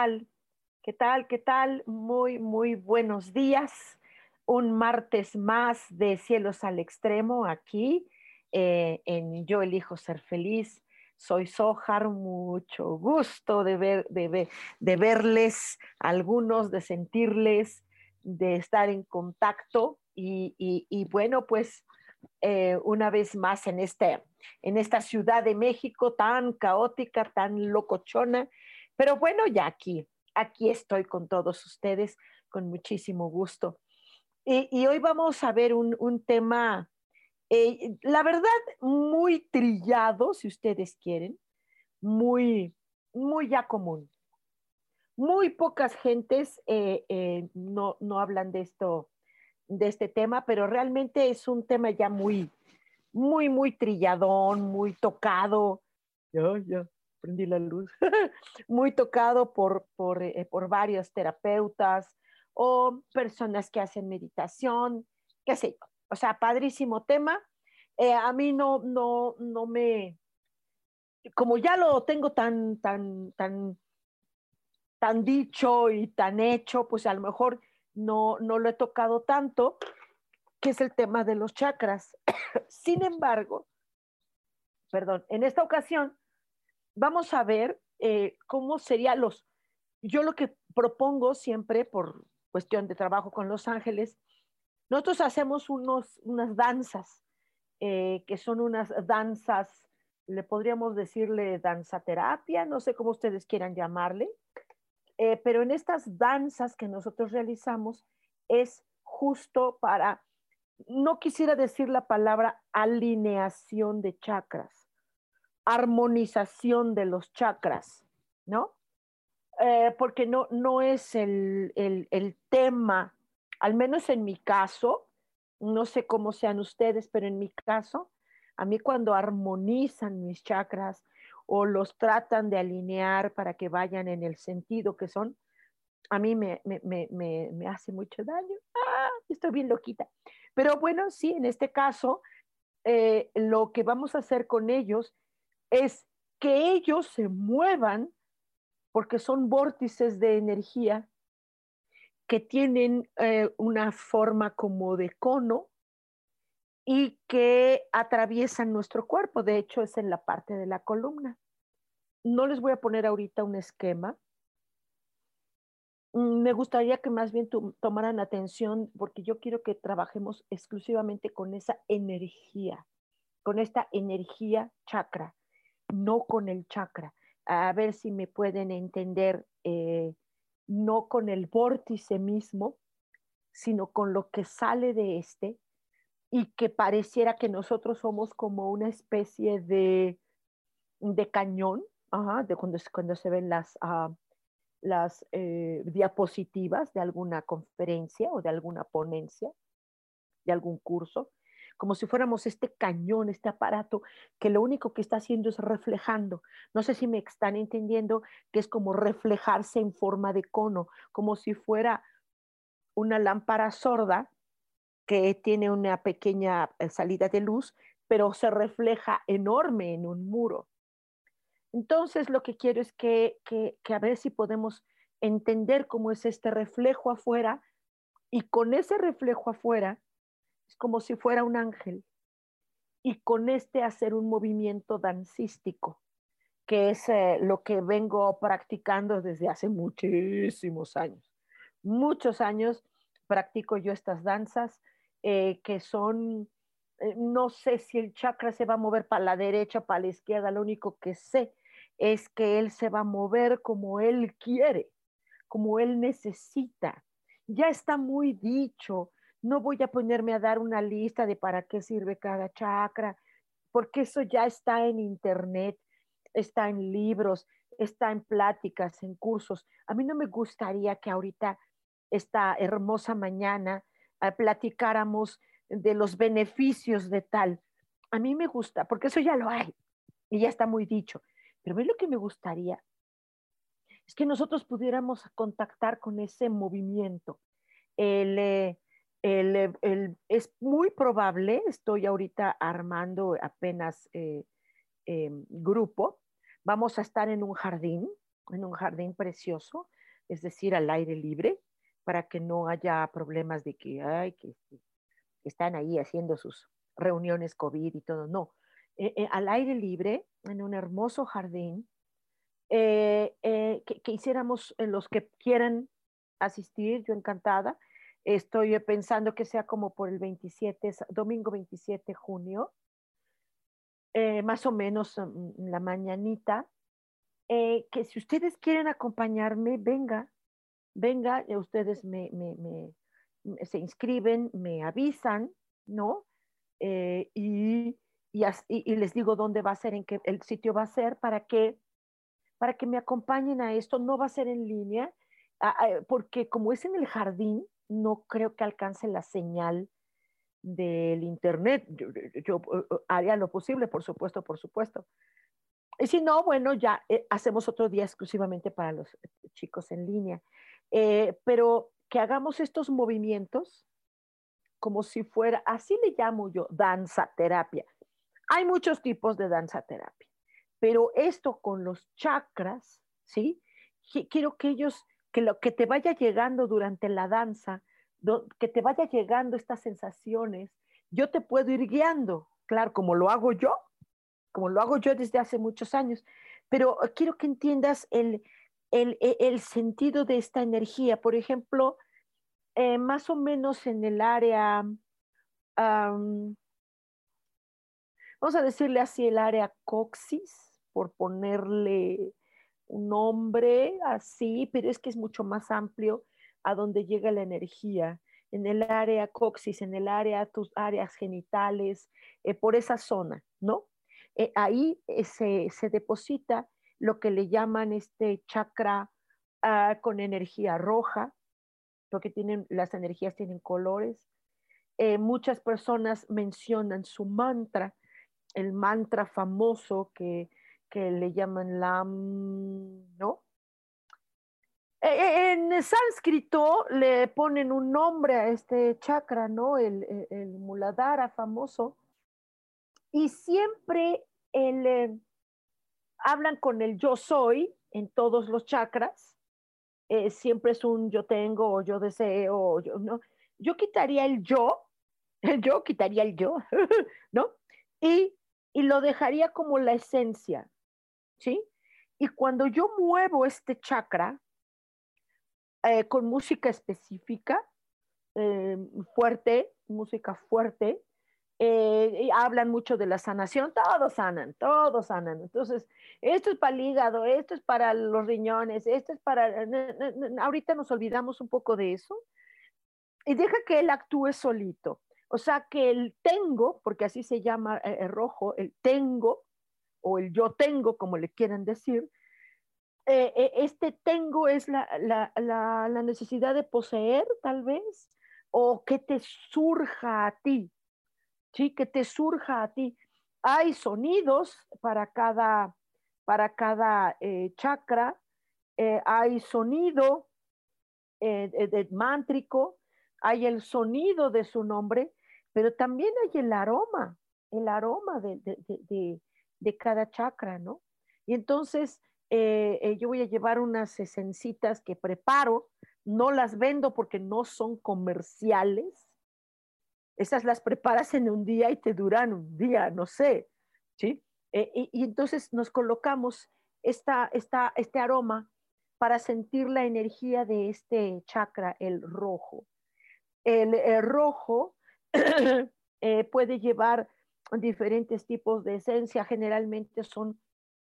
Tal? ¿Qué tal? ¿Qué tal? Muy, muy buenos días. Un martes más de Cielos al Extremo aquí eh, en Yo elijo ser feliz. Soy Sojar, mucho gusto de, ver, de, de verles, algunos, de sentirles, de estar en contacto y, y, bueno, pues eh, una vez más en, este, en esta Ciudad de México tan caótica, tan locochona, pero bueno, ya aquí, aquí estoy con todos ustedes con muchísimo gusto. Y, hoy vamos a ver un, tema, eh, la verdad, muy trillado, si ustedes quieren, muy, muy ya común. Muy pocas gentes eh, eh, no, no hablan de esto, de este tema, pero realmente es un tema ya muy, muy, muy trilladón, muy tocado. Ya, ya, prendí la luz, muy tocado por, por, eh, por, varios terapeutas o personas que hacen meditación, qué sé yo. O sea, padrísimo tema. Eh, a mí no, no, no me, como ya lo tengo tan, tan, tan, tan dicho y tan hecho, pues a lo mejor no, no lo he tocado tanto, que es el tema de los chakras. Sin embargo, perdón, en esta ocasión vamos a ver eh, cómo serían los, yo lo que propongo siempre por cuestión de trabajo con Los Ángeles, nosotros hacemos unos, unas danzas, eh, que son unas danzas, le podríamos decirle danza terapia, no sé cómo ustedes quieran llamarle, eh, pero en estas danzas que nosotros realizamos es justo para, no quisiera decir la palabra alineación de chakras, armonización de los chakras, ¿no? Eh, porque no, no es el, el, tema, al menos en mi caso, no sé cómo sean ustedes, pero en mi caso, a mí cuando armonizan mis chakras o los tratan de alinear para que vayan en el sentido que son, a mí me, me, me, me hace mucho daño. Ah, estoy bien loquita. Pero bueno, sí, en este caso, eh, lo que vamos a hacer con ellos es que ellos se muevan porque son vórtices de energía que tienen eh, una forma como de cono y que atraviesan nuestro cuerpo. De hecho, es en la parte de la columna. No les voy a poner ahorita un esquema. Mm, me gustaría que más bien tomaran atención porque yo quiero que trabajemos exclusivamente con esa energía, con esta energía chakra no con el chakra. A ver si me pueden entender, eh, no con el vórtice mismo, sino con lo que sale de este y que pareciera que nosotros somos como una especie de, de cañón, de cuando, cuando se ven las, ah, las eh, diapositivas de alguna conferencia o de alguna ponencia, de algún curso, como si fuéramos este cañón, este aparato, que lo único que está haciendo es reflejando. No sé si me están entendiendo que es como reflejarse en forma de cono, como si fuera una lámpara sorda que tiene una pequeña eh, salida de luz, pero se refleja enorme en un muro. Entonces, lo que quiero es que, que, que, a ver si podemos entender cómo es este reflejo afuera y con ese reflejo afuera es como si fuera un ángel, y con este hacer un movimiento dancístico, que es eh, lo que vengo practicando desde hace muchísimos años. Muchos años practico yo estas danzas eh, que son, eh, no sé si el chakra se va a mover para la derecha, para la izquierda, lo único que sé es que él se va a mover como él quiere, como él necesita. Ya está muy dicho, no voy a ponerme a dar una lista de para qué sirve cada chakra, porque eso ya está en internet, está en libros, está en pláticas, en cursos. A mí no me gustaría que ahorita, esta hermosa mañana, eh, platicáramos de los beneficios de tal. A mí me gusta, porque eso ya lo hay y ya está muy dicho. Pero a mí lo que me gustaría es que nosotros pudiéramos contactar con ese movimiento. El, eh, es muy probable, estoy ahorita armando apenas eh, em, grupo, vamos a estar en un jardín, en un jardín precioso, es decir, al aire libre, para que no haya problemas de que, ay, que, están ahí haciendo sus reuniones COVID y todo, no. Eh, eh, al aire libre, en un hermoso jardín, que, hiciéramos los que quieran asistir, yo encantada, Estoy pensando que sea como por el 27, domingo 27 de junio, eh, más o menos mm, la mañanita, eh, que si ustedes quieren acompañarme, venga, venga, eh, ustedes me, se inscriben, me avisan, ¿no? y, y, les digo dónde va a ser, en qué el sitio va a ser, para que, para que me acompañen a esto. No va a ser en línea, porque como es en el jardín, no creo que alcance la señal del Internet. Yo, eh, eh, haría lo posible, por supuesto, por supuesto. Y si no, bueno, ya eh, hacemos otro día exclusivamente para los chicos en línea. pero que hagamos estos movimientos como si fuera, así le llamo yo, danza terapia. Hay muchos tipos de danza terapia, pero esto con los chakras, ¿sí? Quiero que ellos que lo que te vaya llegando durante la danza, que te vaya llegando estas sensaciones, yo te puedo ir guiando, claro, como lo hago yo, como lo hago yo desde hace muchos años, pero quiero que entiendas el, el, e, sentido de esta energía. Por ejemplo, eh, más o menos en el área, vamos a decirle así, el área coxis, por ponerle un nombre así, pero es que es mucho más amplio a donde llega la energía, en el área coxis, en el área, tus áreas genitales, eh, por esa zona, ¿no? Eh, ahí eh, se, deposita lo que le llaman este chakra ah, con energía roja, porque tienen, las energías tienen colores. muchas personas mencionan su mantra, el mantra famoso que que le llaman Lam, ¿no? E, e, en sánscrito le ponen un nombre a este chakra, ¿no? El, Muladhara famoso. Y siempre eh, hablan con el yo soy en todos los chakras. Eh, siempre es un yo tengo o yo deseo o yo, ¿no? Yo quitaría el yo, el yo quitaría el yo, ¿no? Y, y lo dejaría como la esencia, ¿sí? Y cuando yo muevo este chakra eh, con música específica, eh, fuerte, música fuerte, eh, hablan mucho de la sanación, todos sanan, todos sanan. Entonces, esto es para el hígado, esto es para los riñones, esto es para... Ahorita nos olvidamos un poco de eso y deja que él actúe solito. O sea, que el tengo, porque así se llama el rojo, el tengo, o el yo tengo, como le quieran decir, eh, eh, este tengo es la, necesidad de poseer, tal vez, o que te surja a ti, ¿sí? Que te surja a ti. Hay sonidos para cada, para cada eh, chakra, hay sonido de, mántrico, hay el sonido de su nombre, pero también hay el aroma, el aroma de cada chakra, ¿no? Y entonces eh, eh, yo voy a llevar unas esencitas que preparo, no las vendo porque no son comerciales. Esas las preparas en un día y te duran un día, no sé, ¿sí? Eh, y, entonces nos colocamos esta, esta, este aroma para sentir la energía de este chakra, el rojo. El, rojo puede llevar diferentes tipos de esencia, generalmente son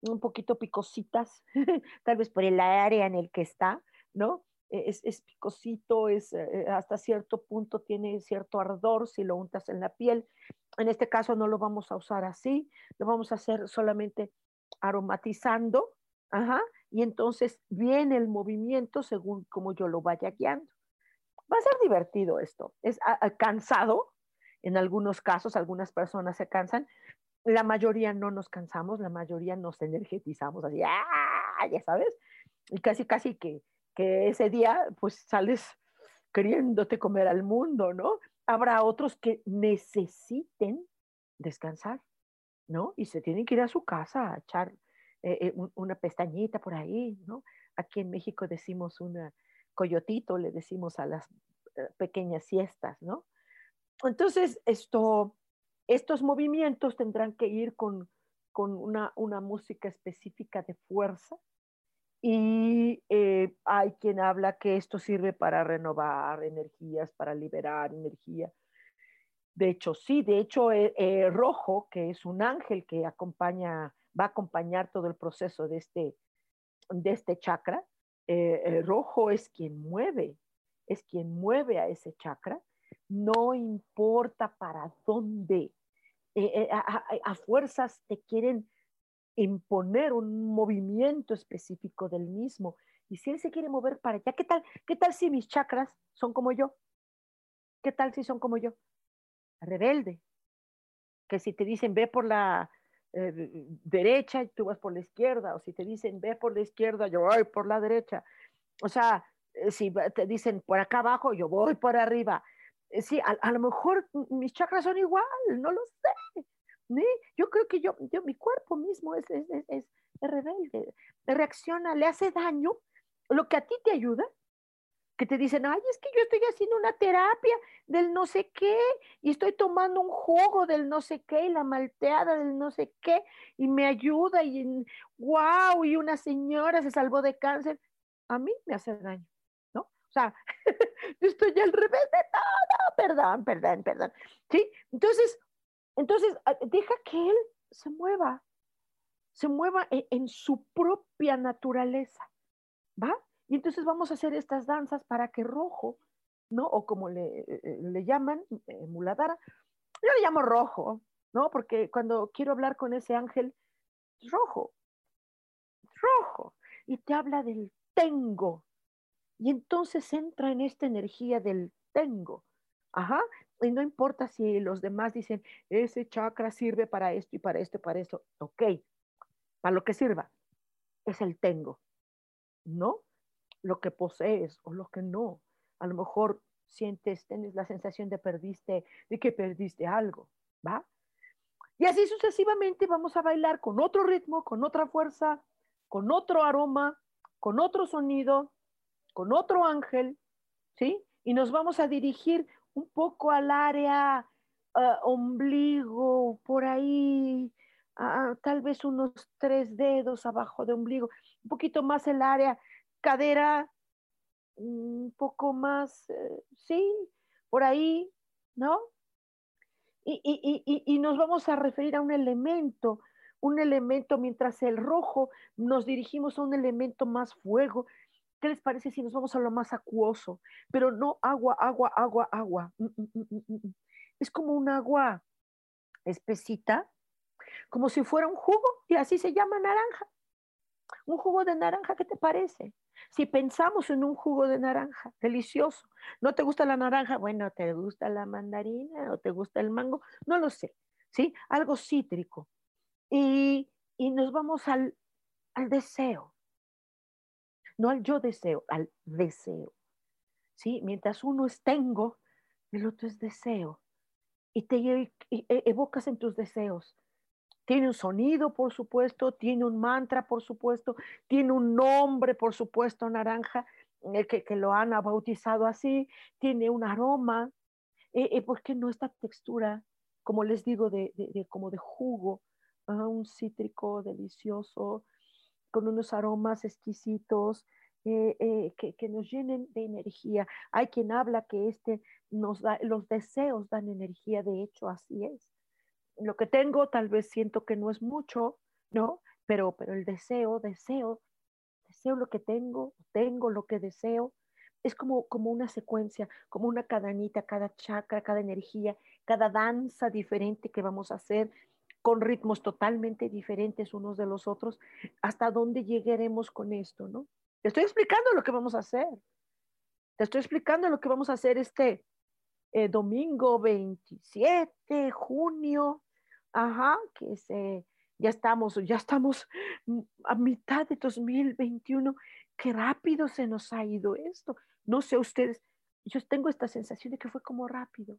un poquito picositas, tal vez por el área en el que está, ¿no? E, es, picosito, es eh, hasta cierto punto tiene cierto ardor si lo untas en la piel. En este caso no lo vamos a usar así, lo vamos a hacer solamente aromatizando, ajá, y entonces viene el movimiento según como yo lo vaya guiando. Va a ser divertido esto. Es cansado, en algunos casos, algunas personas se cansan, la mayoría no nos cansamos, la mayoría nos energetizamos así, ¡ah! ya sabes, y casi, casi que, que ese día pues sales queriéndote comer al mundo, ¿no? Habrá otros que necesiten descansar, ¿no? Y se tienen que ir a su casa a echar eh, eh, una pestañita por ahí, ¿no? Aquí en México decimos una coyotito, le decimos a las eh, pequeñas siestas, ¿no? Entonces, esto, estos movimientos tendrán que ir con, una, música específica de fuerza, y hay quien habla que esto sirve para renovar energías, para liberar energía. De hecho, sí, de hecho, Rojo, que es un ángel que acompaña va a acompañar todo el proceso de este, de este chakra. Eh, rojo es quien mueve, es quien mueve a ese chakra. No importa para dónde. Eh, eh, a, fuerzas te quieren imponer un movimiento específico del mismo. Y si él se quiere mover para allá, ¿qué tal, qué tal si mis chakras son como yo? ¿Qué tal si son como yo? Rebelde. Que si te dicen ve por la eh, derecha y tú vas por la izquierda, o si te dicen ve por la izquierda, yo voy por la derecha. O sea, si te dicen por acá abajo, yo voy por arriba. Eh, sí, a, lo mejor mis chakras son igual, no lo sé. Yo creo que yo, yo mi cuerpo mismo es, es, es, rebelde, reacciona, le hace daño. Lo que a ti te ayuda, que te dicen, ay, es que yo estoy haciendo una terapia del no sé qué y estoy tomando un jugo del no sé qué y la malteada del no sé qué y me ayuda y wow, y una señora se salvó de cáncer. A mí me hace daño. O sea, yo estoy al revés de todo, perdón, perdón, perdón. ¿Sí? Entonces, entonces, ah, deja que él se mueva, se mueva en, en su propia naturaleza, ¿va? Y entonces vamos a hacer estas danzas para que rojo, ¿no? O como le, eh, eh, le llaman, eh, muladara, yo le llamo rojo, ¿no? Porque cuando quiero hablar con ese ángel, rojo, rojo, y te habla del tengo. Y entonces entra en esta energía del tengo. Ajá. Y no importa si los demás dicen, ese chakra sirve para esto y para esto y para esto. Ok, para lo que sirva. Es el tengo. ¿No? lo que posees o lo que no. A lo mejor sientes, tienes la sensación de perdiste, de que perdiste algo, ¿va? Y así sucesivamente vamos a bailar con otro ritmo, con otra fuerza, con otro aroma, con otro sonido, con otro ángel, ¿sí? Y nos vamos a dirigir un poco al área ah, ombligo, por ahí, tal vez unos tres dedos abajo de ombligo, un poquito más el área cadera un poco más, eh, sí, por ahí, ¿no? Y, nos vamos a referir a un elemento, un elemento, mientras el rojo nos dirigimos a un elemento más fuego. ¿Qué les parece si nos vamos a lo más acuoso? Pero no agua, agua, agua, agua. Mm, mm, mm, es como un agua espesita, como si fuera un jugo, y así se llama naranja. Un jugo de naranja, ¿qué te parece? Si pensamos en un jugo de naranja, delicioso, ¿no te gusta la naranja? Bueno, ¿te gusta la mandarina o te gusta el mango? No lo sé, ¿sí? Algo cítrico. Y, nos vamos al, al deseo, no al yo deseo, al deseo. ¿Sí? Mientras uno es tengo, el otro es deseo. Y te e, evocas en tus deseos tiene un sonido, por supuesto, tiene un mantra, por supuesto, tiene un nombre, por supuesto, naranja, eh, que, lo han bautizado así, tiene un aroma, eh, eh, ¿por qué no esta textura, como les digo, de, como de jugo, ah, un cítrico delicioso, con unos aromas exquisitos, eh, eh, que, nos llenen de energía. Hay quien habla que este nos da, los deseos dan energía, de hecho así es. Lo que tengo tal vez siento que no es mucho, ¿no? Pero, pero el deseo, deseo, deseo lo que tengo, tengo lo que deseo. Es como, como una secuencia, como una cadenita, cada chakra, cada energía, cada danza diferente que vamos a hacer, con ritmos totalmente diferentes unos de los otros, hasta dónde llegaremos con esto, ¿no? Te estoy explicando lo que vamos a hacer. Te estoy explicando lo que vamos a hacer este eh, domingo 27 de junio. Ajá, que se, ya estamos, ya estamos a mitad de 2021. Qué rápido se nos ha ido esto. No sé ustedes, yo tengo esta sensación de que fue como rápido,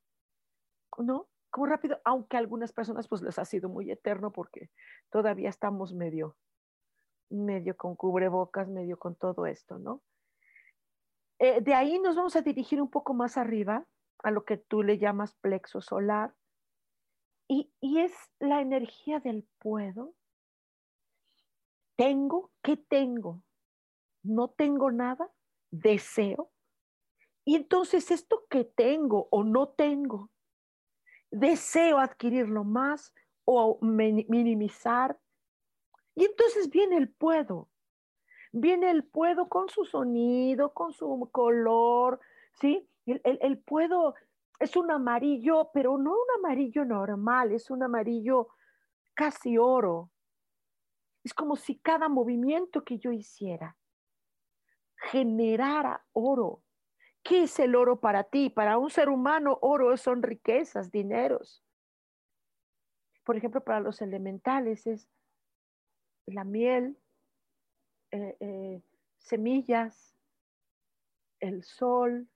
¿no? Como rápido, aunque a algunas personas pues les ha sido muy eterno porque todavía estamos medio, medio con cubrebocas, medio con todo esto, ¿no? Eh, de ahí nos vamos a dirigir un poco más arriba a lo que tú le llamas plexo solar. Y, y es la energía del puedo. Tengo, ¿qué tengo? No tengo nada, deseo. Y entonces esto que tengo o no tengo, deseo adquirirlo más o minimizar y entonces viene el puedo. Viene el puedo con su sonido, con su color, ¿sí? El, puedo es un amarillo, pero no un amarillo normal, es un amarillo casi oro. Es como si cada movimiento que yo hiciera generara oro. ¿Qué es el oro para ti? Para un ser humano, oro son riquezas, dineros. Por ejemplo, para los elementales es la miel, eh, eh, semillas, el sol,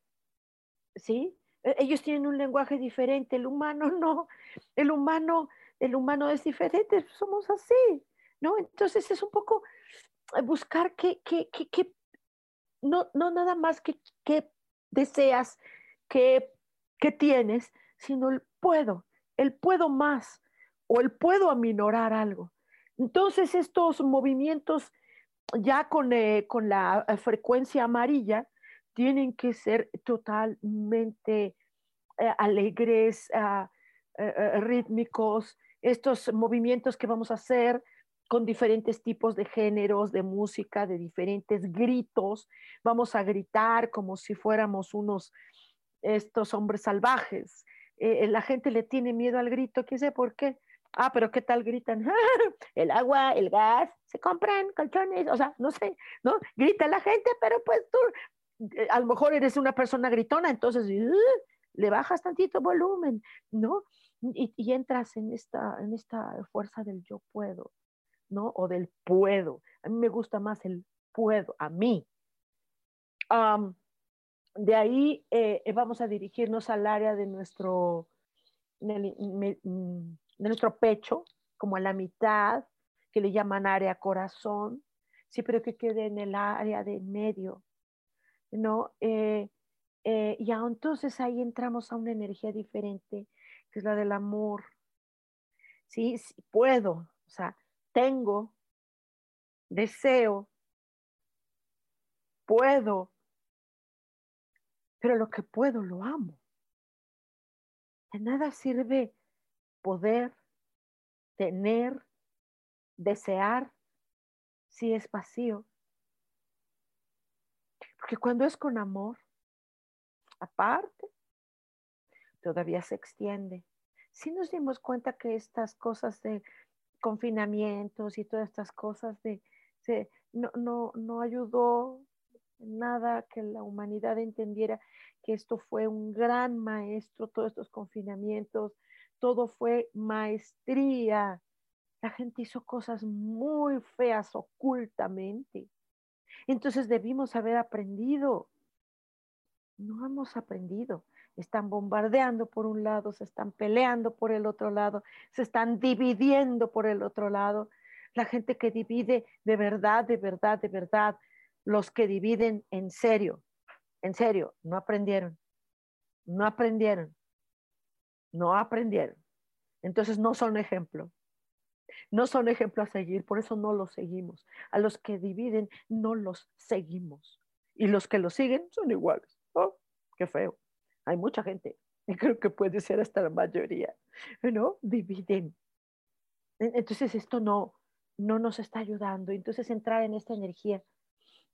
¿sí? E, ellos tienen un lenguaje diferente, el humano no, el humano, el humano es diferente, somos así, ¿no? Entonces es un poco eh, buscar que, que, que, no, no nada más que deseas, que, que tienes, sino el puedo, el puedo más o el puedo aminorar algo. Entonces, estos movimientos ya con, eh, la eh, frecuencia amarilla tienen que ser totalmente eh, alegres, ah, rítmicos, estos movimientos que vamos a hacer con diferentes tipos de géneros, de música, de diferentes gritos. Vamos a gritar como si fuéramos unos, estos hombres salvajes. la gente le tiene miedo al grito, ¿qué sé por qué? Ah, pero ¿qué tal gritan? el agua, el gas, se compran colchones, o sea, no sé, ¿no? Grita la gente, pero pues tú, eh, a lo mejor eres una persona gritona, entonces le bajas tantito volumen, ¿no? Y, entras en esta, en esta fuerza del yo puedo, ¿no? O del puedo. A mí me gusta más el puedo, a mí. de ahí eh, vamos a dirigirnos al área de nuestro de nuestro pecho, como a la mitad, que le llaman área corazón, sí, pero que quede en el área de medio, ¿no? Eh, eh, y entonces ahí entramos a una energía diferente, que es la del amor. Sí, sí puedo, o sea, tengo, deseo, puedo, pero lo que puedo lo amo. De nada sirve poder, tener, desear, si es vacío. Porque cuando es con amor, aparte, todavía se extiende. Si nos dimos cuenta que estas cosas de confinamientos y todas estas cosas de, no, no, no ayudó nada que la humanidad entendiera que esto fue un gran maestro, todos estos confinamientos, todo fue maestría. La gente hizo cosas muy feas ocultamente. Entonces debimos haber aprendido. No hemos aprendido. Están bombardeando por un lado, se están peleando por el otro lado, se están dividiendo por el otro lado. La gente que divide de verdad, de verdad, de verdad, los que dividen en serio, en serio, no aprendieron, no aprendieron no aprendieron. Entonces no son ejemplo. No son ejemplo a seguir, por eso no los seguimos. A los que dividen no los seguimos. Y los que los siguen son iguales. Oh, qué feo. Hay mucha gente, creo que puede ser hasta la mayoría, ¿no? Dividen. Entonces esto no, no nos está ayudando. Entonces entrar en esta energía,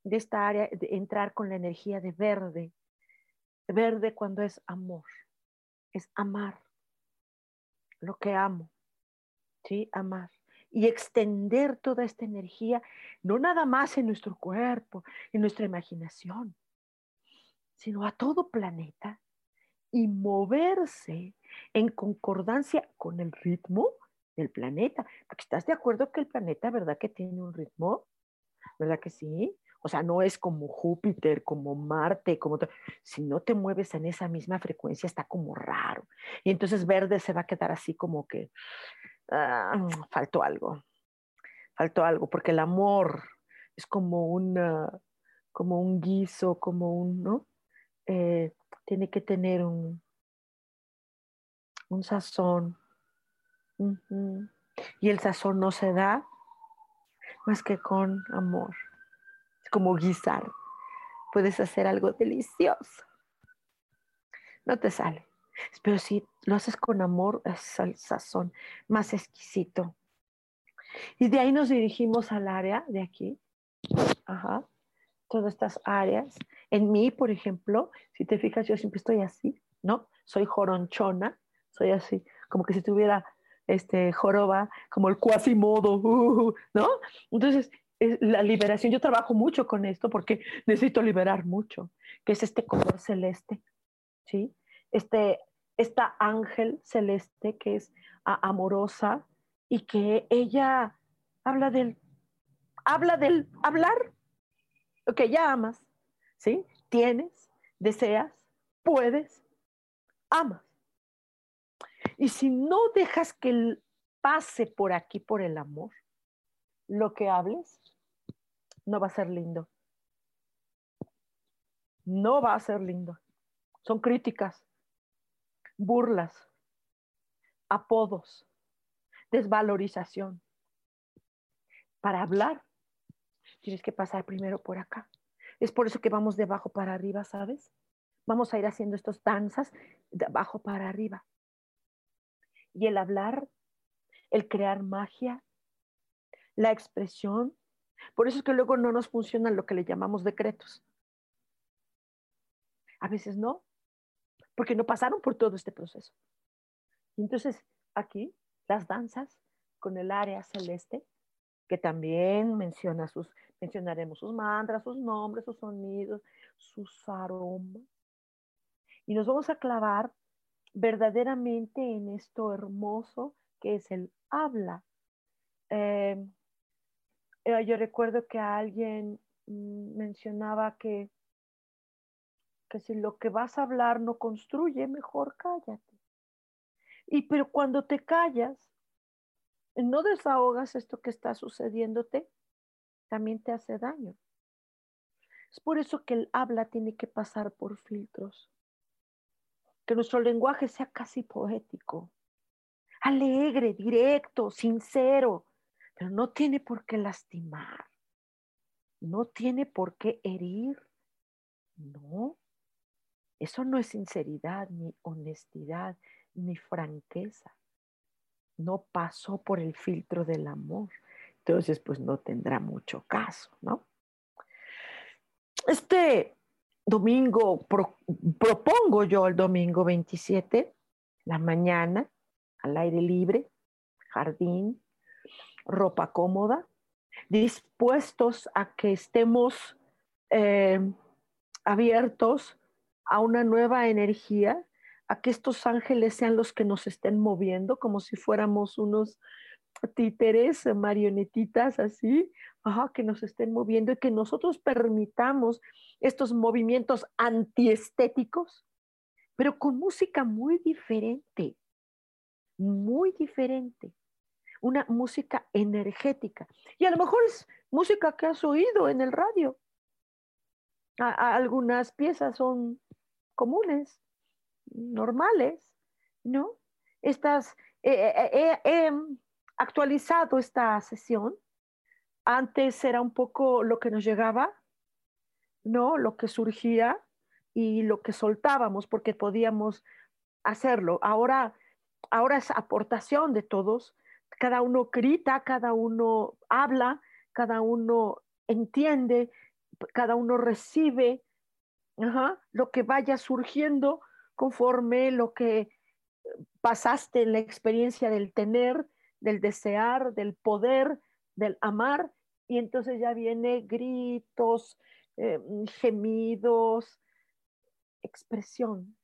de esta área, entrar con la energía de verde. Verde cuando es amor, es amar lo que amo, ¿sí? Amar. Y extender toda esta energía, no nada más en nuestro cuerpo, en nuestra imaginación, sino a todo planeta y moverse en concordancia con el ritmo del planeta. Porque estás de acuerdo que el planeta, ¿verdad que tiene un ritmo? ¿Verdad que sí? O sea, no es como Júpiter, como Marte, como si no te mueves en esa misma frecuencia está como raro. Y entonces verde se va a quedar así como que ah, faltó algo. Faltó algo, porque el amor es como una, como un guiso, como un, ¿no? Eh, tiene que tener un, un sazón. Y el sazón no se da más que con amor como guisar. Puedes hacer algo delicioso. No te sale. Pero si lo haces con amor, es el sazón más exquisito. Y de ahí nos dirigimos al área de aquí. Ajá. Todas estas áreas. En mí, por ejemplo, si te fijas, yo siempre estoy así, ¿no? Soy joronchona, soy así, como que si tuviera este joroba, como el cuasimodo, uh, ¿no? Entonces, la liberación, yo trabajo mucho con esto porque necesito liberar mucho, que es este color celeste, ¿sí? Este, esta ángel celeste que es amorosa y que ella habla del, habla del hablar, ok, ya amas, ¿sí? Tienes, deseas, puedes, amas. Y si no dejas que pase por aquí, por el amor, lo que hables, no va a ser lindo. No va a ser lindo. Son críticas, burlas, apodos, desvalorización. Para hablar, tienes que pasar primero por acá. Es por eso que vamos de abajo para arriba, ¿sabes? Vamos a ir haciendo estas danzas de abajo para arriba. Y el hablar, el crear magia, la expresión, por eso es que luego no nos funcionan lo que le llamamos decretos. A veces no, porque no pasaron por todo este proceso. entonces aquí las danzas con el área celeste, que también menciona sus, mencionaremos sus mantras, sus nombres, sus sonidos, sus aromas. Y nos vamos a clavar verdaderamente en esto hermoso que es el habla. Eh, eh, yo recuerdo que alguien mm, mencionaba que, que si lo que vas a hablar no construye, mejor cállate. Y pero cuando te callas, no desahogas esto que está sucediéndote, también te hace daño. Es por eso que el habla tiene que pasar por filtros. Que nuestro lenguaje sea casi poético, alegre, directo, sincero, pero no tiene por qué lastimar, no tiene por qué herir, no. Eso no es sinceridad, ni honestidad, ni franqueza. No pasó por el filtro del amor. Entonces, pues no tendrá mucho caso, ¿no? Este domingo, propongo yo el domingo 27, la mañana, al aire libre, jardín, ropa cómoda, dispuestos a que estemos eh, abiertos a una nueva energía, a que estos ángeles sean los que nos estén moviendo, como si fuéramos unos títeres, marionetitas así, que nos estén moviendo y que nosotros permitamos estos movimientos antiestéticos, pero con música muy diferente, muy diferente una música energética. Y a lo mejor es música que has oído en el radio. algunas piezas son comunes, normales, ¿no? Estas, he actualizado esta sesión. Antes era un poco lo que nos llegaba, ¿no? Lo que surgía y lo que soltábamos porque podíamos hacerlo. Ahora, ahora es aportación de todos. Cada uno grita, cada uno habla, cada uno entiende, cada uno recibe lo que vaya surgiendo conforme lo que pasaste en la experiencia del tener, del desear, del poder, del amar, y entonces ya viene gritos, eh, gemidos, expresión.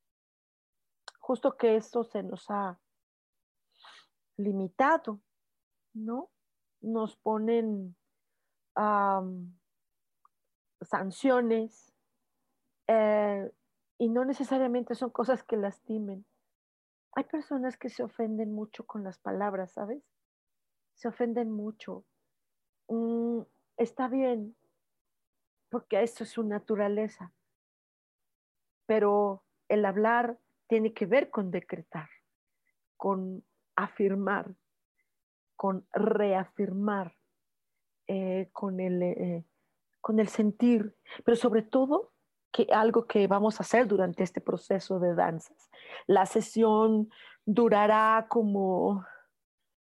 Justo que eso se nos ha limitado, ¿no? Nos ponen sanciones eh, y no necesariamente son cosas que lastimen. Hay personas que se ofenden mucho con las palabras, ¿sabes? Se ofenden mucho. Mm, está bien, porque eso es su naturaleza. Pero el hablar tiene que ver con decretar, con afirmar, con reafirmar, eh, con, el, eh, con el sentir, pero sobre todo que algo que vamos a hacer durante este proceso de danzas. La sesión durará como,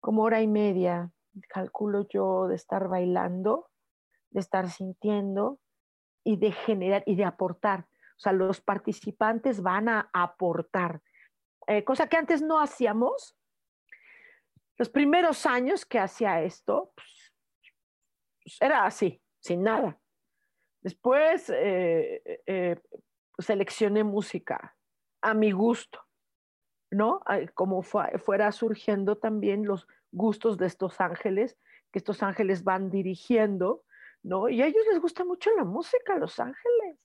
como hora y media, calculo yo, de estar bailando, de estar sintiendo y de generar y de aportar. O sea, los participantes van a aportar, eh, cosa que antes no hacíamos. Los primeros años que hacía esto, pues, pues, era así, sin nada. Después eh, eh, seleccioné música a mi gusto, ¿no? Como fuera surgiendo también los gustos de estos ángeles, que estos ángeles van dirigiendo, ¿no? Y a ellos les gusta mucho la música, los ángeles.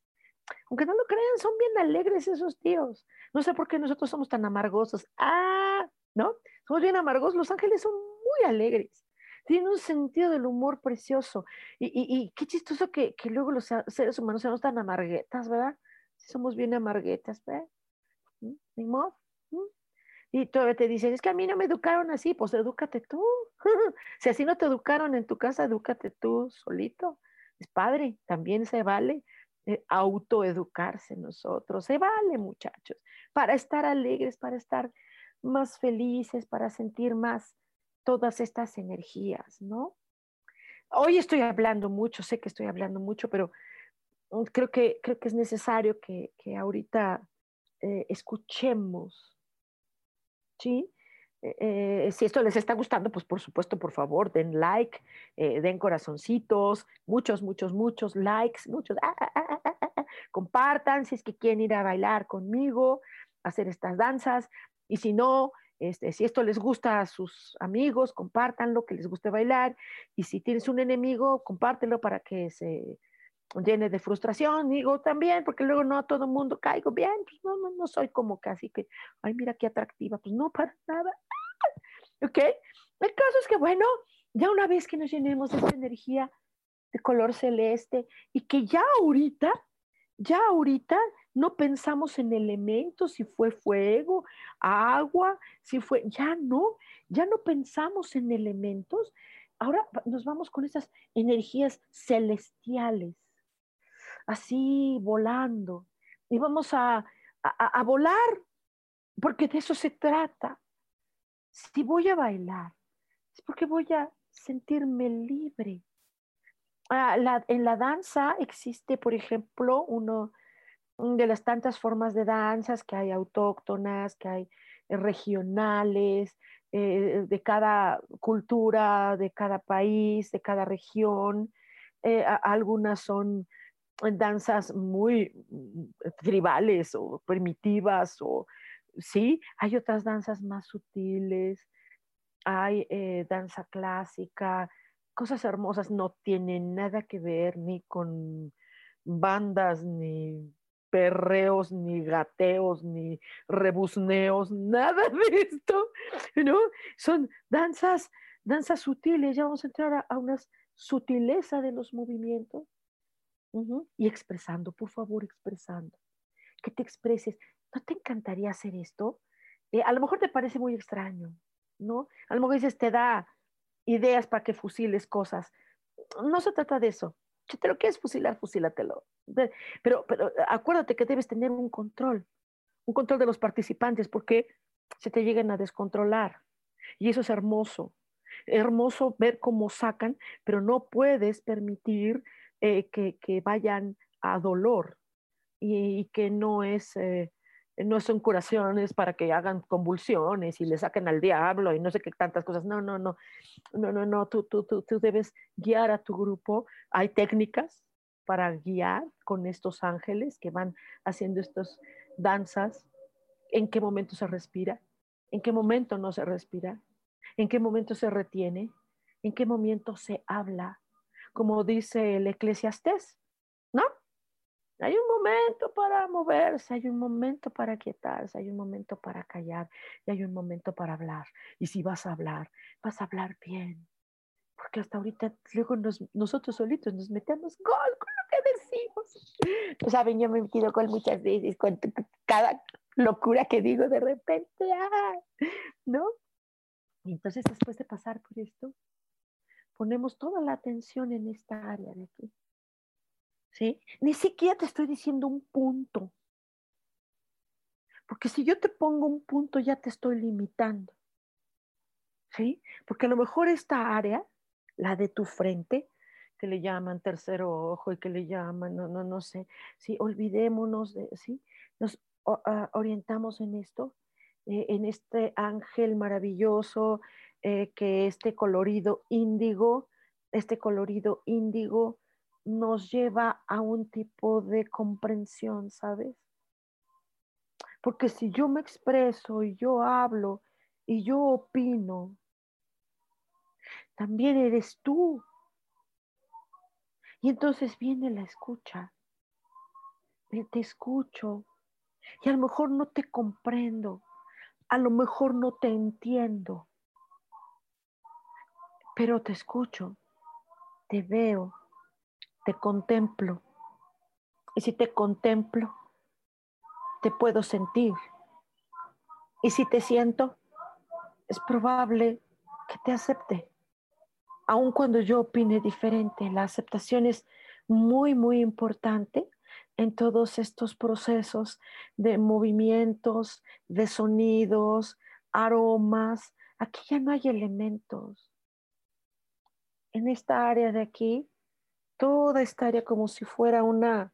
Aunque no lo crean, son bien alegres esos tíos. No sé por qué nosotros somos tan amargosos. Ah, ¿no? Somos bien amargosos. Los ángeles son muy alegres tiene un sentido del humor precioso. Y, qué chistoso que, luego los seres humanos seamos tan amarguetas, ¿verdad? Somos bien amarguetas, ¿verdad? ¿Mm? ¿Ni modo? ¿Mm? Y todavía te dicen, es que a mí no me educaron así, pues edúcate tú. si así no te educaron en tu casa, edúcate tú solito. Es padre, también se vale eh, autoeducarse nosotros, se vale muchachos, para estar alegres, para estar más felices, para sentir más todas estas energías, ¿no? Hoy estoy hablando mucho, sé que estoy hablando mucho, pero mm, creo que, creo que es necesario que, que ahorita eh, escuchemos, ¿sí? Eh, eh, si esto les está gustando, pues por supuesto, por favor, den like, den corazoncitos, muchos, muchos, muchos likes, muchos, ah, ah, ah, compartan si es que quieren ir a bailar conmigo, hacer estas danzas, y si no, este, si esto les gusta a sus amigos, compártanlo, que les guste bailar. Y si tienes un enemigo, compártelo para que se llene de frustración. Digo también, porque luego no a todo mundo caigo bien. Pues no, no, no soy como casi que, ay, mira qué atractiva. Pues no, para nada. ¿Ok? El caso es que, bueno, ya una vez que nos llenemos de esta energía de color celeste y que ya ahorita, ya ahorita no pensamos en elementos, si fue fuego, agua, si fue, ya no, ya no pensamos en elementos. Ahora nos vamos con esas energías celestiales, así volando. Y vamos a, a, volar, porque de eso se trata. Si voy a bailar, es porque voy a sentirme libre. Ah, en la danza existe, por ejemplo, uno de las tantas formas de danzas que hay autóctonas, que hay eh, regionales, eh, de cada cultura, de cada país, de cada región. Eh, algunas son danzas muy mm, tribales o primitivas, o sí, hay otras danzas más sutiles, hay danza clásica, cosas hermosas, no tienen nada que ver ni con bandas ni perreos, ni gateos, ni rebuzneos, nada de esto, ¿no? Son danzas, danzas sutiles, ya vamos a entrar a, una sutileza de los movimientos y expresando, por favor, expresando. Que te expreses. ¿No te encantaría hacer esto? Eh, a lo mejor te parece muy extraño, ¿no? A lo mejor dices, te da, ideas para que fusiles cosas. No se trata de eso. Si te lo quieres fusilar, fusílatelo. Pero, pero acuérdate que debes tener un control, un control de los participantes, porque se te lleguen a descontrolar. Y eso es hermoso. Hermoso ver cómo sacan, pero no puedes permitir eh, que, que, vayan a dolor y, que no es eh, no son curaciones para que hagan convulsiones y le saquen al diablo y no sé qué tantas cosas. No, no, no, no, no, no, tú, tú, tú, tú debes guiar a tu grupo. Hay técnicas para guiar con estos ángeles que van haciendo estas danzas. ¿En qué momento se respira? ¿En qué momento no se respira? ¿En qué momento se retiene? ¿En qué momento se habla? Como dice el eclesiastés, ¿no? Hay un momento para moverse, hay un momento para quietarse, hay un momento para callar y hay un momento para hablar. Y si vas a hablar, vas a hablar bien. Porque hasta ahorita luego nosotros solitos nos metemos gol con lo que decimos. Saben, yo me he metido gol muchas veces con cada locura que digo de repente. ¿no? Y entonces después de pasar por esto, ponemos toda la atención en esta área de aquí ¿sí? Ni siquiera te estoy diciendo un punto. Porque si yo te pongo un punto, ya te estoy limitando. ¿Sí? Porque a lo mejor esta área, la de tu frente, que le llaman tercer ojo y que le llaman, no, no, no sé, sí, olvidémonos de, sí, nos ah, orientamos en esto, eh, en este ángel maravilloso, eh, que este colorido índigo, este colorido índigo nos lleva a un tipo de comprensión, ¿sabes? Porque si yo me expreso y yo hablo y yo opino, también eres tú. Y entonces viene la escucha. Te escucho y a lo mejor no te comprendo, a lo mejor no te entiendo, pero te escucho, te veo te contemplo. Y si te contemplo, te puedo sentir. Y si te siento, es probable que te acepte. Aun cuando yo opine diferente, la aceptación es muy, muy importante en todos estos procesos de movimientos, de sonidos, aromas. Aquí ya no hay elementos. En esta área de aquí toda esta área como si fuera una,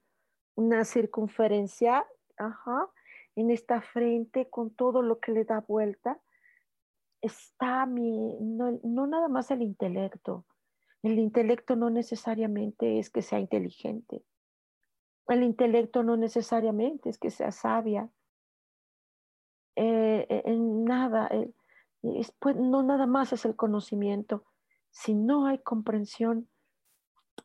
una circunferencia, ajá, en esta frente con todo lo que le da vuelta, está mi, no, no nada más el intelecto. El intelecto no necesariamente es que sea inteligente. El intelecto no necesariamente es que sea sabia. Eh, eh, en nada, pues, no nada más es el conocimiento. Si no hay comprensión,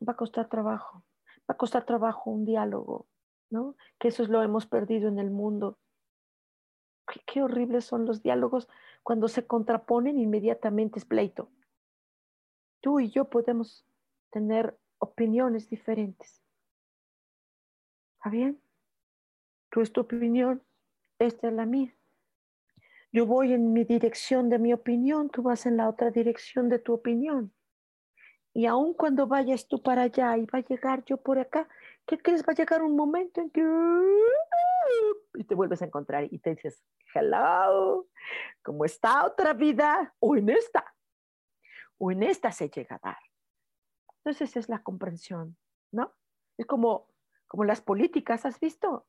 va a costar trabajo, va a costar trabajo un diálogo, ¿no? Que eso es lo hemos perdido en el mundo. Qué, horribles son los diálogos cuando se contraponen inmediatamente es pleito. Tú y yo podemos tener opiniones diferentes. ¿Está bien? Tú es tu opinión, esta es la mía. Yo voy en mi dirección de mi opinión, tú vas en la otra dirección de tu opinión. Y aun cuando vayas tú para allá y va a llegar yo por acá, ¿qué crees? Va a llegar un momento en que... Te vuelves a encontrar y te dices, hello, ¿cómo está otra vida? O en esta. O en esta se llega a dar. Entonces es la comprensión, ¿no? Es como, como las políticas, ¿has visto?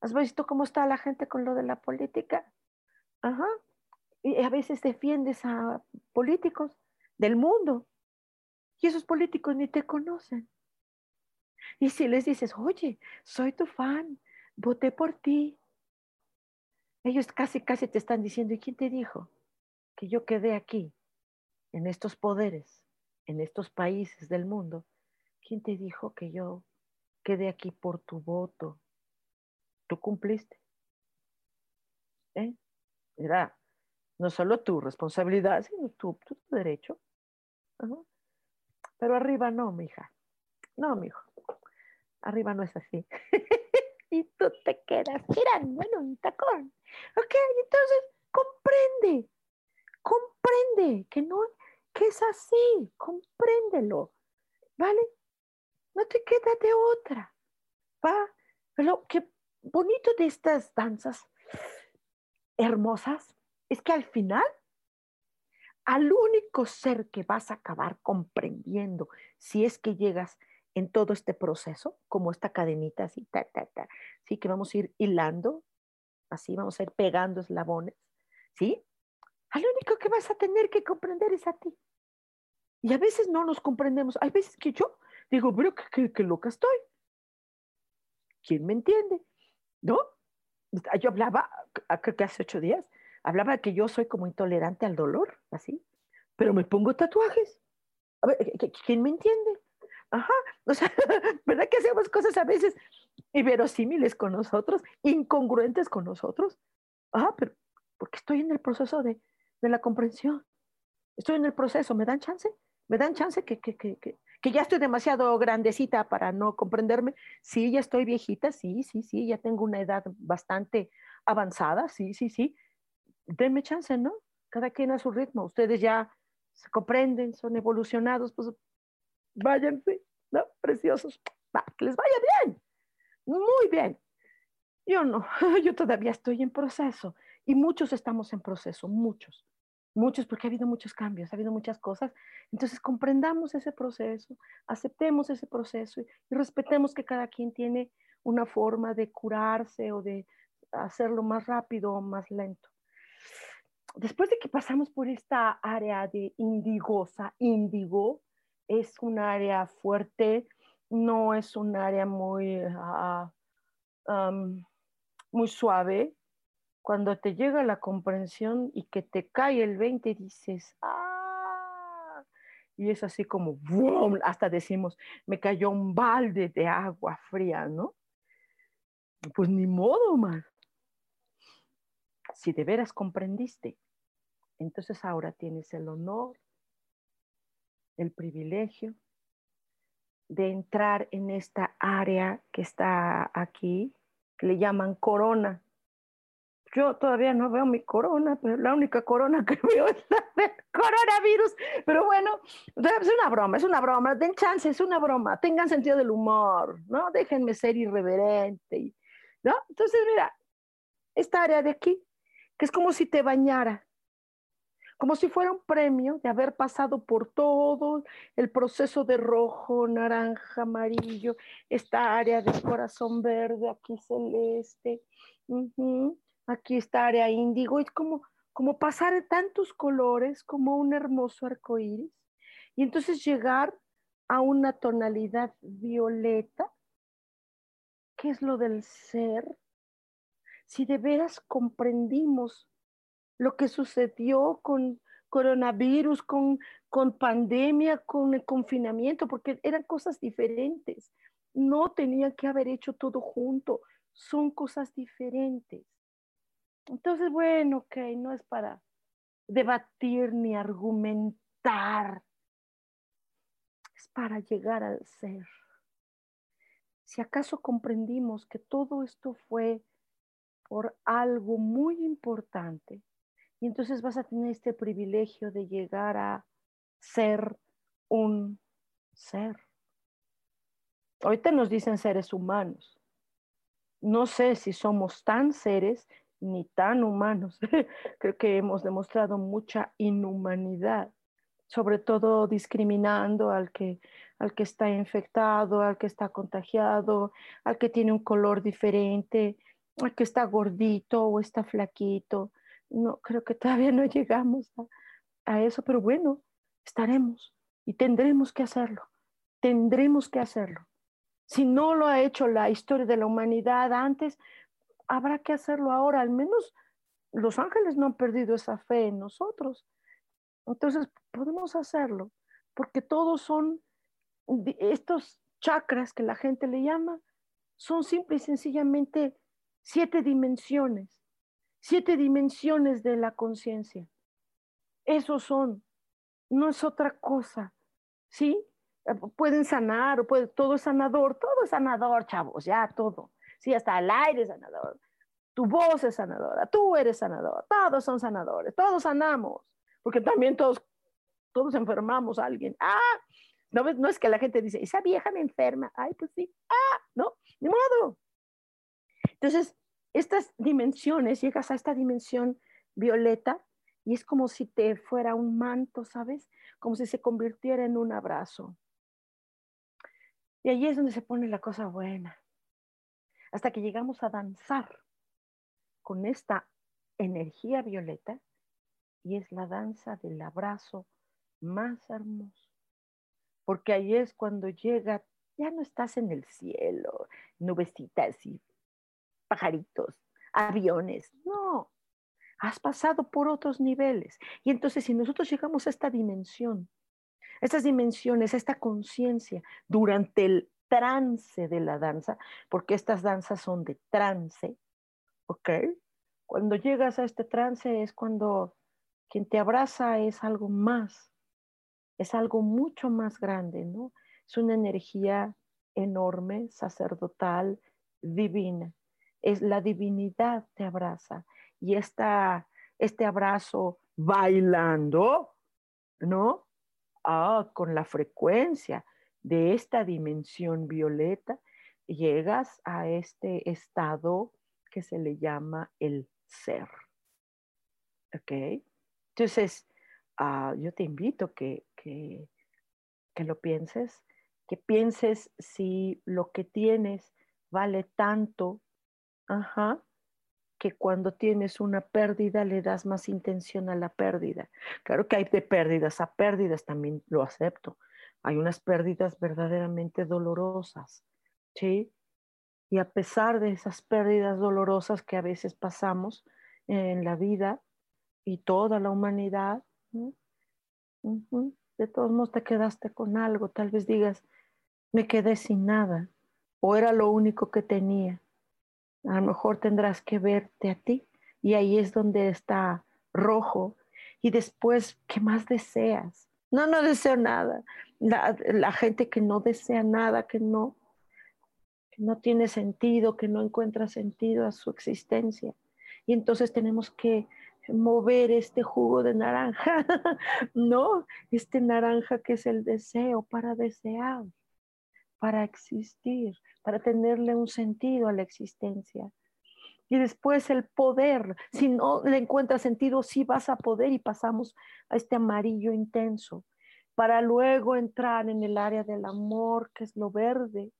¿Has visto cómo está la gente con lo de la política? Ajá. Y a veces defiendes a políticos del mundo y esos políticos ni te conocen. Y si les dices, oye, soy tu fan, voté por ti, ellos casi, casi te están diciendo, ¿y quién te dijo que yo quedé aquí, en estos poderes, en estos países del mundo? ¿Quién te dijo que yo quedé aquí por tu voto? Tú cumpliste. ¿Eh? Era no solo tu responsabilidad, sino tu, tu derecho. Pero arriba no, mija. No, mijo. Arriba no es así. y tú te quedas tirando en un tacón. Ok, entonces comprende. Comprende que no, que es así, compréndelo, ¿vale? No te queda de otra, ¿va? Pero qué bonito de estas danzas hermosas es que al final, al único ser que vas a acabar comprendiendo, si es que llegas en todo este proceso, como esta cadenita así, ta, ta, ta, sí, que vamos a ir hilando, así vamos a ir pegando eslabones, ¿sí? Al único que vas a tener que comprender es a ti. Y a veces no nos comprendemos. Hay veces que yo digo, pero qué, qué, loca estoy. ¿Quién me entiende? ¿No? Yo hablaba, creo que hace ocho días, hablaba que yo soy como intolerante al dolor, así, pero me pongo tatuajes. A ver, ¿quién me entiende? Ajá, o sea, ¿verdad que hacemos cosas a veces inverosímiles con nosotros, incongruentes con nosotros? Ajá, pero porque estoy en el proceso de, de la comprensión. Estoy en el proceso, ¿me dan chance? ¿Me dan chance que, que, que, que, ya estoy demasiado grandecita para no comprenderme? Sí, ya estoy viejita, sí, sí, sí, ya tengo una edad bastante avanzada, sí, sí, sí. Denme chance, ¿no? Cada quien a su ritmo. Ustedes ya se comprenden, son evolucionados, pues váyanse, ¿no? Preciosos. Va, que les vaya bien, muy bien. Yo no, yo todavía estoy en proceso y muchos estamos en proceso, muchos muchos, porque ha habido muchos cambios, ha habido muchas cosas. Entonces, comprendamos ese proceso, aceptemos ese proceso y, respetemos que cada quien tiene una forma de curarse o de hacerlo más rápido o más lento. Después de que pasamos por esta área de indigosa, índigo es un área fuerte, no es un área muy, um, muy suave, cuando te llega la comprensión y que te cae el 20, dices, ¡ah! Y es así como, ¡boom! Hasta decimos, me cayó un balde de agua fría, ¿no? Pues ni modo, man. Si de veras comprendiste, entonces ahora tienes el honor, el privilegio de entrar en esta área que está aquí, que le llaman corona yo todavía no veo mi corona, pero la única corona que veo es la del coronavirus. Pero bueno, es una broma, es una broma. Den chance, es una broma. Tengan sentido del humor, ¿no? Déjenme ser irreverente, ¿no? Entonces, mira, esta área de aquí, que es como si te bañara, como si fuera un premio de haber pasado por todo el proceso de rojo, naranja, amarillo, esta área de corazón verde, aquí celeste. Aquí está área índigo, es como, como pasar tantos colores como un hermoso arco iris y entonces llegar a una tonalidad violeta. ¿Qué es lo del ser? Si de veras comprendimos lo que sucedió con coronavirus, con, con pandemia, con el confinamiento, porque eran cosas diferentes. No tenían que haber hecho todo junto, son cosas diferentes. Entonces, bueno, ok, no es para debatir ni argumentar, es para llegar al ser. Si acaso comprendimos que todo esto fue por algo muy importante, y entonces vas a tener este privilegio de llegar a ser un ser. Ahorita nos dicen seres humanos. No sé si somos tan seres ni tan humanos. Creo que hemos demostrado mucha inhumanidad, sobre todo discriminando al que, al que está infectado, al que está contagiado, al que tiene un color diferente, que está gordito o está flaquito. No, creo que todavía no llegamos a, a eso, pero bueno, estaremos y tendremos que hacerlo. Tendremos que hacerlo. Si no lo ha hecho la historia de la humanidad antes, habrá que hacerlo ahora. Al menos los ángeles no han perdido esa fe en nosotros. Entonces podemos hacerlo, porque todos son estos chakras que la gente le llama, son simple y sencillamente siete dimensiones, siete dimensiones de la conciencia. Esos son, no es otra cosa, ¿sí? Pueden sanar, puede, todo es sanador, todo es sanador, chavos, ya todo. Sí, hasta el aire es sanador. Tu voz es sanadora, tú eres sanador, todos son sanadores, todos sanamos, porque también todos todos enfermamos a alguien. Ah, no, no es que la gente dice, esa vieja me enferma. Ay, pues sí. Ah, no, ni modo. Entonces, estas dimensiones, llegas a esta dimensión violeta y es como si te fuera un manto, ¿sabes? Como si se convirtiera en un abrazo. Y allí es donde se pone la cosa buena. Hasta que llegamos a danzar con esta energía violeta y es la danza del abrazo más hermoso. Porque ahí es cuando llega, ya no estás en el cielo, nubecitas y pajaritos, aviones, no, has pasado por otros niveles. Y entonces si nosotros llegamos a esta dimensión, estas dimensiones, esta conciencia durante el trance de la danza, porque estas danzas son de trance, ¿ok? Cuando llegas a este trance es cuando quien te abraza es algo más, es algo mucho más grande, ¿no? Es una energía enorme, sacerdotal, divina. Es la divinidad te abraza y esta, este abrazo bailando, ¿no? Ah, con la frecuencia de esta dimensión violeta, llegas a este estado que se le llama el ser. ¿Ok? Entonces, uh, yo te invito que, que, que lo pienses, que pienses si lo que tienes vale tanto, ajá, que cuando tienes una pérdida le das más intención a la pérdida. Claro que hay de pérdidas a pérdidas, también lo acepto. Hay unas pérdidas verdaderamente dolorosas, ¿sí? Y a pesar de esas pérdidas dolorosas que a veces pasamos en la vida y toda la humanidad, de todos modos te quedaste con algo. Tal vez digas, me quedé sin nada o era lo único que tenía a lo mejor tendrás que verte a ti y ahí es donde está rojo. Y después, ¿qué más deseas? No, no deseo nada. La, gente que no desea nada, que no, que no tiene sentido, que no encuentra sentido a su existencia. Y entonces tenemos que mover este jugo de naranja, ¿no? Este naranja que es el deseo para desear, para existir, para tenerle un sentido a la existencia. Y después el poder, si no le encuentras sentido, sí vas a poder y pasamos a este amarillo intenso, para luego entrar en el área del amor, que es lo verde.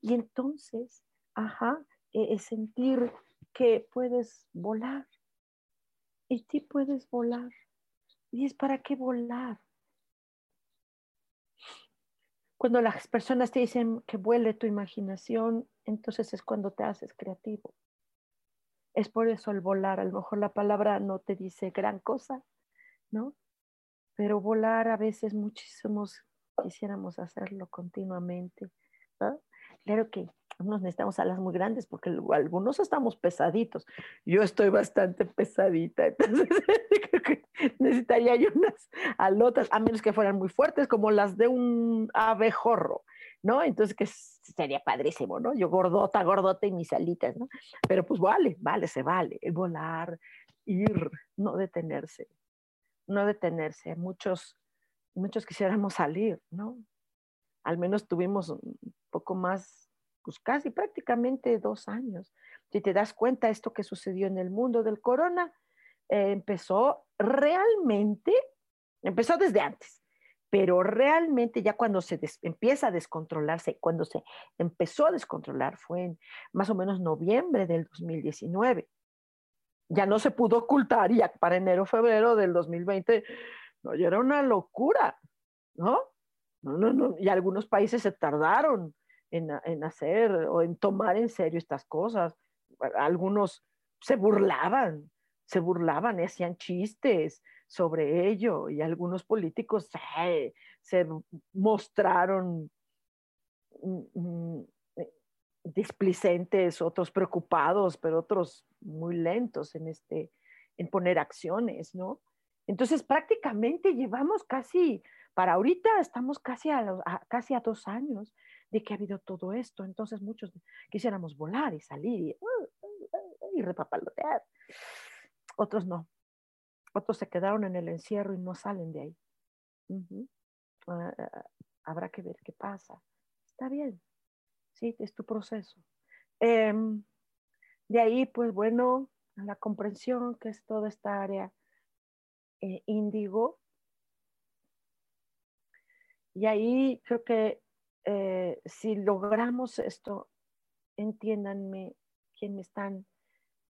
Y entonces, ajá, e, sentir que puedes volar. Y sí puedes volar. ¿Y es para qué volar? Cuando las personas te dicen que vuele tu imaginación, entonces es cuando te haces creativo. Es por eso el volar, a lo mejor la palabra no te dice gran cosa, ¿no? Pero volar a veces muchísimos quisiéramos hacerlo continuamente. Claro que unos necesitamos alas muy grandes porque algunos estamos pesaditos. Yo estoy bastante pesadita, entonces creo que necesitaría yo unas alotas, a menos que fueran muy fuertes, como las de un abejorro, ¿no? Entonces que sería padrísimo, ¿no? Yo gordota, gordota y mis alitas, ¿no? Pero pues vale, vale, se vale, volar, ir, no detenerse, no detenerse. Muchos, muchos quisiéramos salir, ¿no? Al menos tuvimos un poco más pues casi prácticamente dos años. Si te das cuenta, esto que sucedió en el mundo del corona eh, empezó realmente, empezó desde antes, pero realmente ya cuando se empieza a descontrolarse, cuando se empezó a descontrolar fue en más o menos noviembre del 2019. Ya no se pudo ocultar y ya para enero, febrero del 2020, no, ya era una locura, ¿no? No, no, no, y algunos países se tardaron en, hacer o en tomar en serio estas cosas. Algunos se burlaban, se burlaban hacían chistes sobre ello y algunos políticos se mostraron mm, mm, displicentes, otros preocupados, pero otros muy lentos en, este, en poner acciones, ¿no? Entonces prácticamente llevamos casi, para ahorita estamos casi a, casi a dos años de que ha habido todo esto. Entonces muchos quisiéramos volar y salir y, uh, uh, y repapalotear. Otros no. Otros se quedaron en el encierro y no salen de ahí. Ah, ah, habrá que ver qué pasa. Está bien, sí, es tu proceso. Em, de ahí, pues bueno, la comprensión que es toda esta área eh, índigo. Y ahí creo que eh, si logramos esto, entiéndanme, quienes me están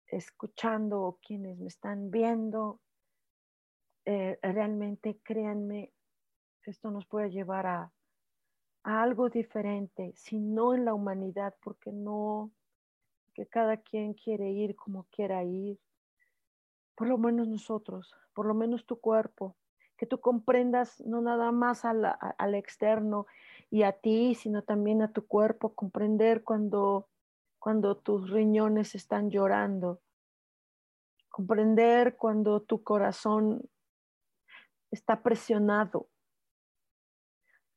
escuchando o quienes me están viendo, eh, realmente créanme, esto nos puede llevar a, a algo diferente, si no en la humanidad, porque no, que cada quien quiere ir como quiera ir, por lo menos nosotros, por lo menos tu cuerpo, que tú comprendas no nada más al, al externo y a ti, sino también a tu cuerpo, comprender cuando, cuando tus riñones están llorando, comprender cuando tu corazón está presionado,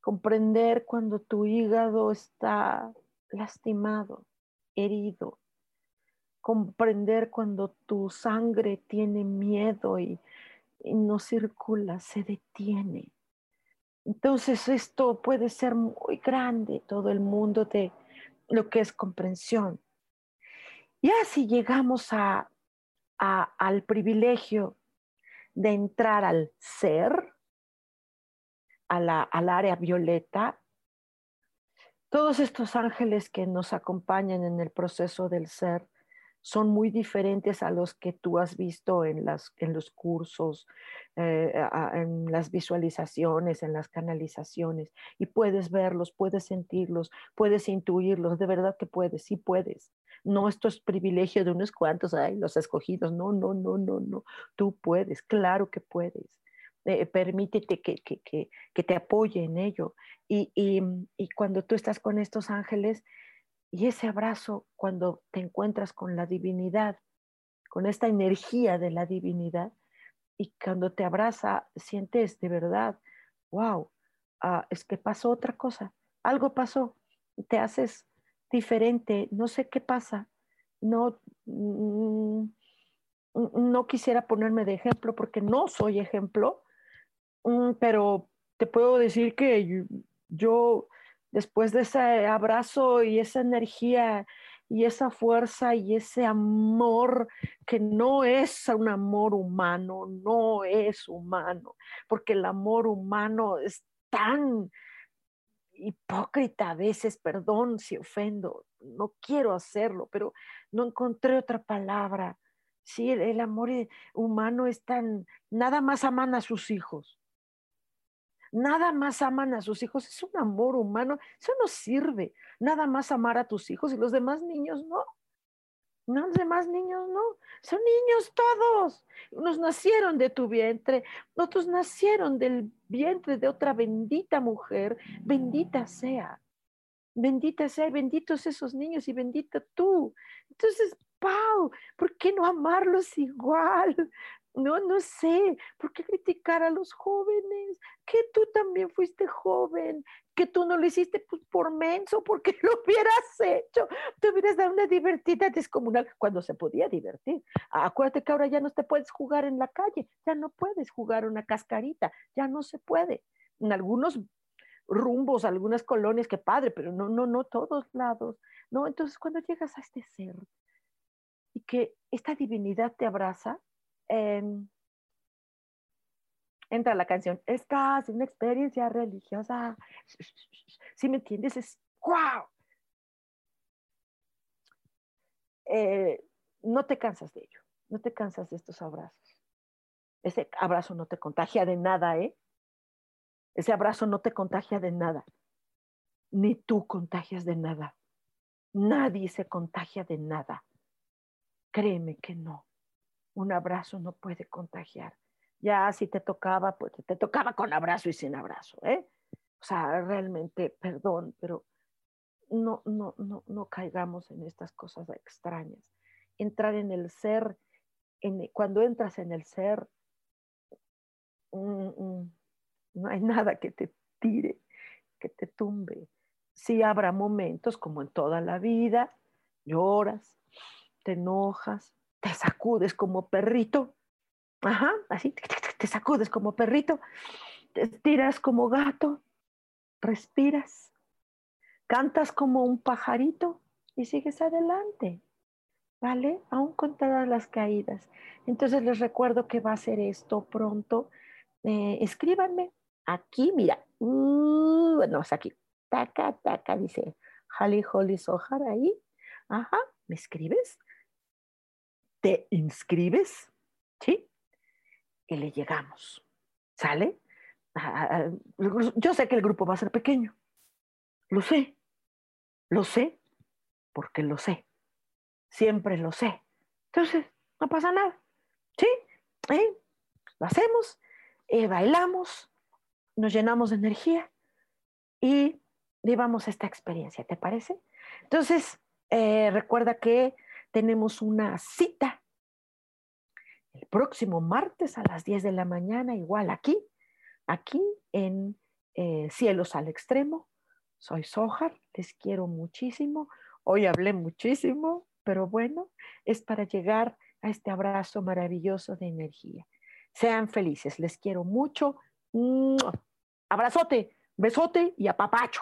comprender cuando tu hígado está lastimado, herido, comprender cuando tu sangre tiene miedo y, no circula, se detiene. Entonces esto puede ser muy grande, todo el mundo de lo que es comprensión. Ya si llegamos a, al privilegio de entrar al ser, a la, al área violeta, todos estos ángeles que nos acompañan en el proceso del ser son muy diferentes a los que tú has visto en, las, en los cursos, eh, en las visualizaciones, en las canalizaciones. Y puedes verlos, puedes sentirlos, puedes intuirlos, de verdad que puedes, sí puedes. No, esto es privilegio de unos cuantos, ay, los escogidos. No, no, no, no, no. Tú puedes, claro que puedes. Eh, permítete que, que, que, que, te apoye en ello. Y, y, y cuando tú estás con estos ángeles, y ese abrazo cuando te encuentras con la divinidad, con esta energía de la divinidad, y cuando te abraza, sientes de verdad, wow, ah, es que pasó otra cosa, algo pasó, te haces diferente, no sé qué pasa, no, mm, no quisiera ponerme de ejemplo porque no soy ejemplo, mm, pero te puedo decir que yo después de ese abrazo y esa energía y esa fuerza y ese amor que no es un amor humano, no es humano, porque el amor humano es tan hipócrita a veces, perdón si ofendo, no quiero hacerlo, pero no encontré otra palabra. Sí, el, amor humano es tan, nada más aman a sus hijos nada más aman a sus hijos, es un amor humano, eso no sirve, nada más amar a tus hijos y los demás niños no. No, los demás niños no, son niños todos. Unos nacieron de tu vientre, otros nacieron del vientre de otra bendita mujer, bendita sea. Bendita sea y benditos esos niños y bendita tú. Entonces, Pau, ¿por qué no amarlos igual? No, no sé, ¿por qué criticar a los jóvenes? Que tú también fuiste joven, que tú no lo hiciste pues, por menso, porque lo hubieras hecho. Te hubieras dado una divertida descomunal cuando se podía divertir. Acuérdate que ahora ya no te puedes jugar en la calle, ya no puedes jugar una cascarita, ya no se puede. En algunos rumbos, algunas colonias, qué padre, pero no, no, no todos lados. No, entonces cuando llegas a este ser y que esta divinidad te abraza, Entra la canción, es casi una experiencia religiosa. Si me entiendes, es wow. Eh, no te cansas de ello, no te cansas de estos abrazos. Ese abrazo no te contagia de nada, ¿eh? Ese abrazo no te contagia de nada. Ni tú contagias de nada. Nadie se contagia de nada. Créeme que no un abrazo no puede contagiar. Ya si te tocaba, pues te tocaba con abrazo y sin abrazo, ¿eh? O sea, realmente, perdón, pero no, no, no, no caigamos en estas cosas extrañas. Entrar en el ser, cuando entras en el ser, no hay nada que te tire, que te tumbe. Sí habrá momentos, como en toda la vida, lloras, te enojas, te sacudes como perrito, ajá, así, te sacudes como perrito, te estiras como gato, respiras, cantas como un pajarito y sigues adelante. ¿Vale? Aún con todas las caídas. Entonces les recuerdo que va a ser esto pronto. Eh, escríbanme aquí, mira, uh, no, es aquí, taca, taca, dice Jali Holly Sohar ahí. Ajá, ¿me escribes? ¿Te inscribes? ¿Sí? Y le llegamos. ¿Sale? Yo sé que el grupo va a ser pequeño. Lo sé. Lo sé porque lo sé. Siempre lo sé. Entonces, no pasa nada. ¿Sí? ¿Eh? Lo hacemos, eh, bailamos, nos llenamos de energía y vivamos esta experiencia, ¿te parece? Entonces, eh, recuerda que tenemos una cita el próximo martes a las 10 de la mañana, igual aquí, aquí en eh, Cielos al Extremo. Soy Sojar, les quiero muchísimo. Hoy hablé muchísimo, pero bueno, es para llegar a este abrazo maravilloso de energía. Sean felices, les quiero mucho. Abrazote, besote y apapacho.